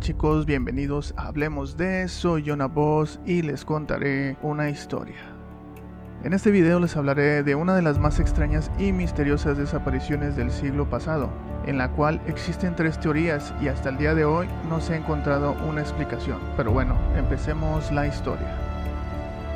chicos? Bienvenidos Hablemos de Soy Jonah Voz y les contaré una historia. En este video les hablaré de una de las más extrañas y misteriosas desapariciones del siglo pasado, en la cual existen tres teorías y hasta el día de hoy no se ha encontrado una explicación. Pero bueno, empecemos la historia.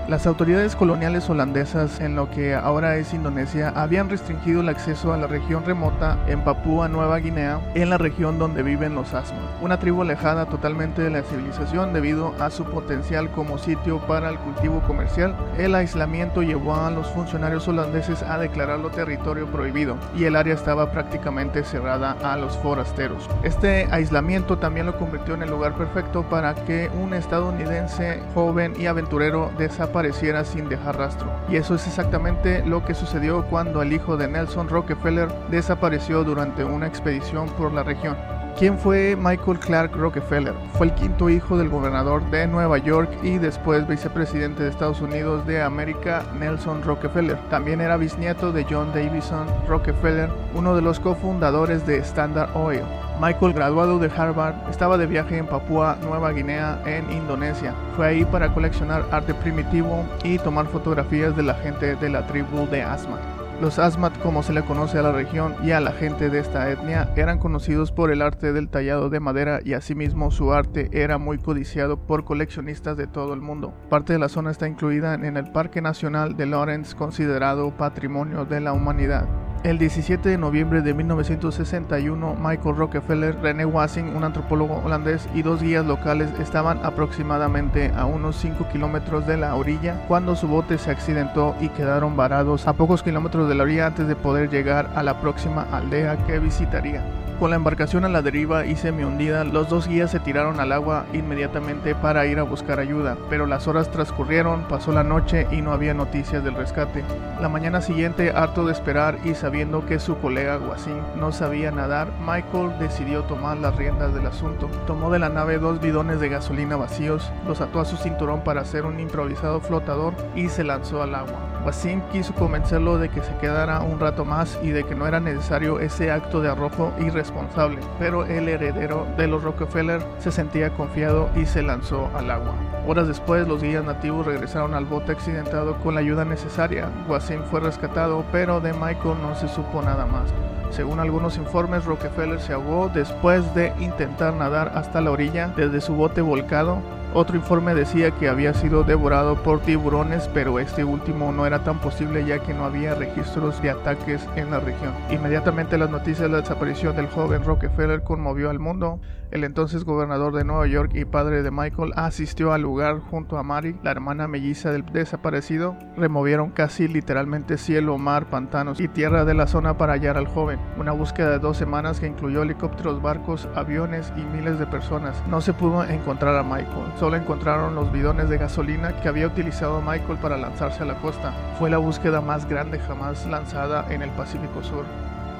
Las autoridades coloniales holandesas en lo que ahora es Indonesia habían restringido el acceso a la región remota en Papúa Nueva Guinea, en la región donde viven los Asma, una tribu alejada totalmente de la civilización debido a su potencial como sitio para el cultivo comercial. El aislamiento llevó a los funcionarios holandeses a declararlo territorio prohibido y el área estaba prácticamente cerrada a los forasteros. Este aislamiento también lo convirtió en el lugar perfecto para que un estadounidense joven y aventurero desapareciera apareciera sin dejar rastro. Y eso es exactamente lo que sucedió cuando el hijo de Nelson Rockefeller desapareció durante una expedición por la región. ¿Quién fue Michael Clark Rockefeller? Fue el quinto hijo del gobernador de Nueva York y después vicepresidente de Estados Unidos de América, Nelson Rockefeller. También era bisnieto de John Davison Rockefeller, uno de los cofundadores de Standard Oil. Michael, graduado de Harvard, estaba de viaje en Papúa Nueva Guinea, en Indonesia. Fue ahí para coleccionar arte primitivo y tomar fotografías de la gente de la tribu de Asmat. Los Asmat, como se le conoce a la región y a la gente de esta etnia, eran conocidos por el arte del tallado de madera y asimismo su arte era muy codiciado por coleccionistas de todo el mundo. Parte de la zona está incluida en el Parque Nacional de Lawrence, considerado Patrimonio de la Humanidad. El 17 de noviembre de 1961, Michael Rockefeller, René Wassing, un antropólogo holandés, y dos guías locales estaban aproximadamente a unos 5 kilómetros de la orilla cuando su bote se accidentó y quedaron varados a pocos kilómetros de la orilla antes de poder llegar a la próxima aldea que visitaría. Con la embarcación a la deriva y semi hundida, los dos guías se tiraron al agua inmediatamente para ir a buscar ayuda, pero las horas transcurrieron, pasó la noche y no había noticias del rescate. La mañana siguiente, harto de esperar y sabiendo que su colega Wasim no sabía nadar, Michael decidió tomar las riendas del asunto. Tomó de la nave dos bidones de gasolina vacíos, los ató a su cinturón para hacer un improvisado flotador y se lanzó al agua. Wasim quiso convencerlo de que se quedara un rato más y de que no era necesario ese acto de arrojo irresponsable, pero el heredero de los Rockefeller se sentía confiado y se lanzó al agua. Horas después, los guías nativos regresaron al bote accidentado con la ayuda necesaria. Wasim fue rescatado, pero de Michael no se supo nada más. Según algunos informes, Rockefeller se ahogó después de intentar nadar hasta la orilla desde su bote volcado otro informe decía que había sido devorado por tiburones, pero este último no era tan posible ya que no había registros de ataques en la región. Inmediatamente las noticias de la desaparición del joven Rockefeller conmovió al mundo. El entonces gobernador de Nueva York y padre de Michael asistió al lugar junto a Mary, la hermana melliza del desaparecido. Removieron casi literalmente cielo, mar, pantanos y tierra de la zona para hallar al joven. Una búsqueda de dos semanas que incluyó helicópteros, barcos, aviones y miles de personas. No se pudo encontrar a Michael solo encontraron los bidones de gasolina que había utilizado Michael para lanzarse a la costa. Fue la búsqueda más grande jamás lanzada en el Pacífico Sur.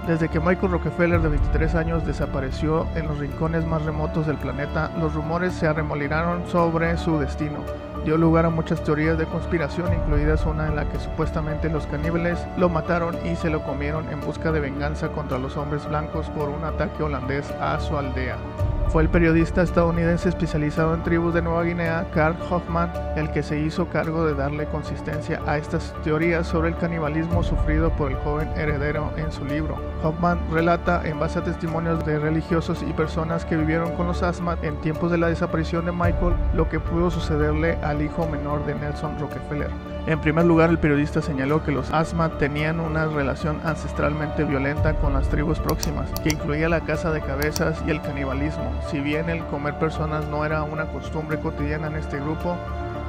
Desde que Michael Rockefeller de 23 años desapareció en los rincones más remotos del planeta, los rumores se arremolinaron sobre su destino. Dio lugar a muchas teorías de conspiración, incluidas una en la que supuestamente los caníbales lo mataron y se lo comieron en busca de venganza contra los hombres blancos por un ataque holandés a su aldea. Fue el periodista estadounidense especializado en tribus de Nueva Guinea, Carl Hoffman, el que se hizo cargo de darle consistencia a estas teorías sobre el canibalismo sufrido por el joven heredero en su libro. Hoffman relata, en base a testimonios de religiosos y personas que vivieron con los Asmat en tiempos de la desaparición de Michael, lo que pudo sucederle al hijo menor de Nelson Rockefeller. En primer lugar, el periodista señaló que los Asmat tenían una relación ancestralmente violenta con las tribus próximas, que incluía la caza de cabezas y el canibalismo. Si bien el comer personas no era una costumbre cotidiana en este grupo,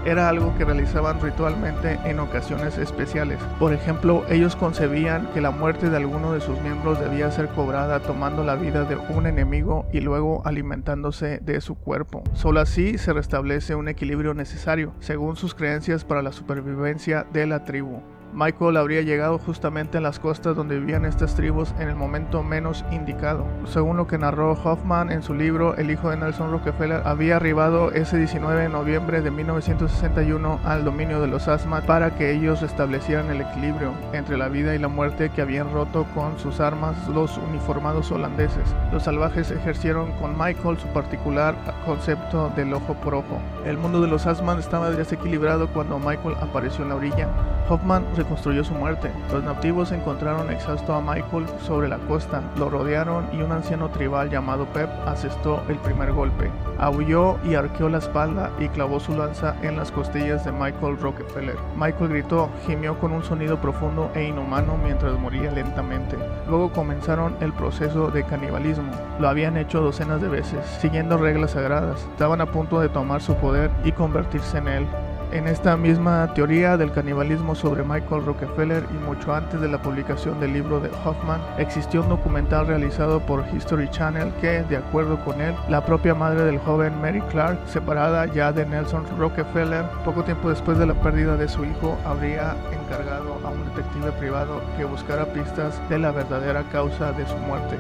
era algo que realizaban ritualmente en ocasiones especiales. Por ejemplo, ellos concebían que la muerte de alguno de sus miembros debía ser cobrada tomando la vida de un enemigo y luego alimentándose de su cuerpo. Solo así se restablece un equilibrio necesario, según sus creencias, para la supervivencia de la tribu. Michael habría llegado justamente a las costas donde vivían estas tribus en el momento menos indicado. Según lo que narró Hoffman en su libro El hijo de Nelson Rockefeller, había arribado ese 19 de noviembre de 1961 al dominio de los Asmat para que ellos restablecieran el equilibrio entre la vida y la muerte que habían roto con sus armas los uniformados holandeses. Los salvajes ejercieron con Michael su particular concepto del ojo por ojo. El mundo de los Asmat estaba desequilibrado cuando Michael apareció en la orilla. Hoffman reconstruyó su muerte. Los nativos encontraron exhausto a Michael sobre la costa, lo rodearon y un anciano tribal llamado Pep asestó el primer golpe. Aulló y arqueó la espalda y clavó su lanza en las costillas de Michael Rockefeller. Michael gritó, gimió con un sonido profundo e inhumano mientras moría lentamente. Luego comenzaron el proceso de canibalismo. Lo habían hecho docenas de veces, siguiendo reglas sagradas. Estaban a punto de tomar su poder y convertirse en él. En esta misma teoría del canibalismo sobre Michael Rockefeller y mucho antes de la publicación del libro de Hoffman, existió un documental realizado por History Channel que, de acuerdo con él, la propia madre del joven Mary Clark, separada ya de Nelson Rockefeller, poco tiempo después de la pérdida de su hijo, habría encargado a un detective privado que buscara pistas de la verdadera causa de su muerte.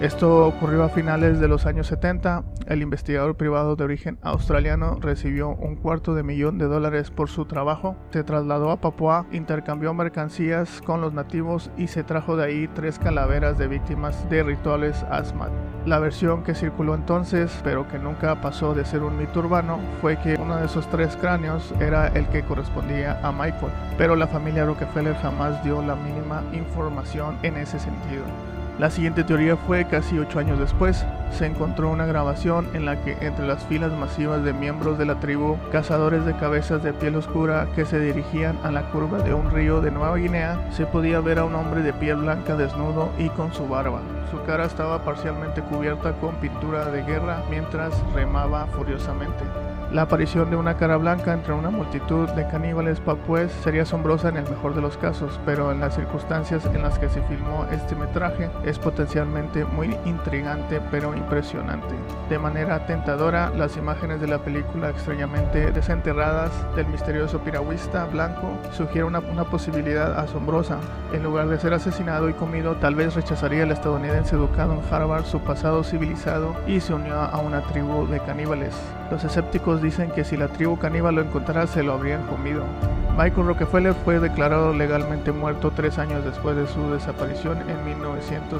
Esto ocurrió a finales de los años 70. El investigador privado de origen australiano recibió un cuarto de millón de dólares por su trabajo. Se trasladó a Papua, intercambió mercancías con los nativos y se trajo de ahí tres calaveras de víctimas de rituales Asmat. La versión que circuló entonces, pero que nunca pasó de ser un mito urbano, fue que uno de esos tres cráneos era el que correspondía a Michael, pero la familia Rockefeller jamás dio la mínima información en ese sentido. La siguiente teoría fue casi ocho años después. Se encontró una grabación en la que entre las filas masivas de miembros de la tribu, cazadores de cabezas de piel oscura que se dirigían a la curva de un río de Nueva Guinea, se podía ver a un hombre de piel blanca desnudo y con su barba. Su cara estaba parcialmente cubierta con pintura de guerra mientras remaba furiosamente. La aparición de una cara blanca entre una multitud de caníbales papúes sería asombrosa en el mejor de los casos, pero en las circunstancias en las que se filmó este metraje es potencialmente muy intrigante pero impresionante. De manera tentadora, las imágenes de la película extrañamente desenterradas del misterioso piragüista blanco sugieren una, una posibilidad asombrosa. En lugar de ser asesinado y comido, tal vez rechazaría el estadounidense educado en Harvard su pasado civilizado y se unió a una tribu de caníbales. Los escépticos dicen que si la tribu caníbal lo encontrara se lo habrían comido. Michael Rockefeller fue declarado legalmente muerto tres años después de su desaparición en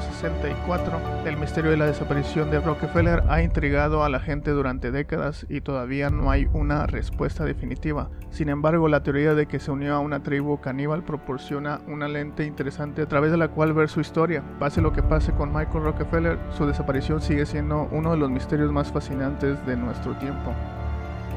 1964. El misterio de la desaparición de Rockefeller ha intrigado a la gente durante décadas y todavía no hay una respuesta definitiva. Sin embargo, la teoría de que se unió a una tribu caníbal proporciona una lente interesante a través de la cual ver su historia. Pase lo que pase con Michael Rockefeller, su desaparición sigue siendo uno de los misterios más fascinantes de nuestro tiempo.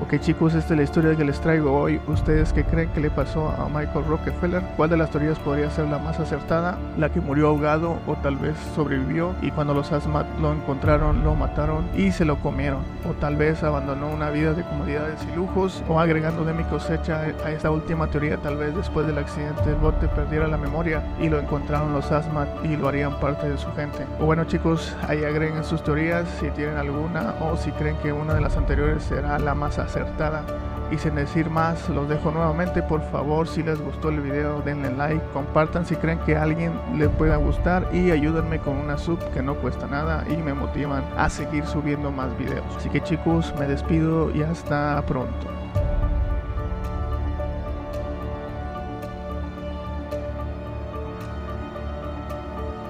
Ok chicos, esta es la historia que les traigo hoy. ¿Ustedes qué creen que le pasó a Michael Rockefeller? ¿Cuál de las teorías podría ser la más acertada? ¿La que murió ahogado o tal vez sobrevivió y cuando los Asmat lo encontraron lo mataron y se lo comieron? ¿O tal vez abandonó una vida de comodidades y lujos? ¿O agregando de mi cosecha a esta última teoría tal vez después del accidente el bote perdiera la memoria y lo encontraron los Asmat y lo harían parte de su gente? O bueno chicos, ahí agreguen sus teorías si tienen alguna o si creen que una de las anteriores será la más acertada. Y sin decir más, los dejo nuevamente. Por favor, si les gustó el video, denle like, compartan si creen que a alguien le pueda gustar y ayúdenme con una sub que no cuesta nada y me motivan a seguir subiendo más videos. Así que chicos, me despido y hasta pronto.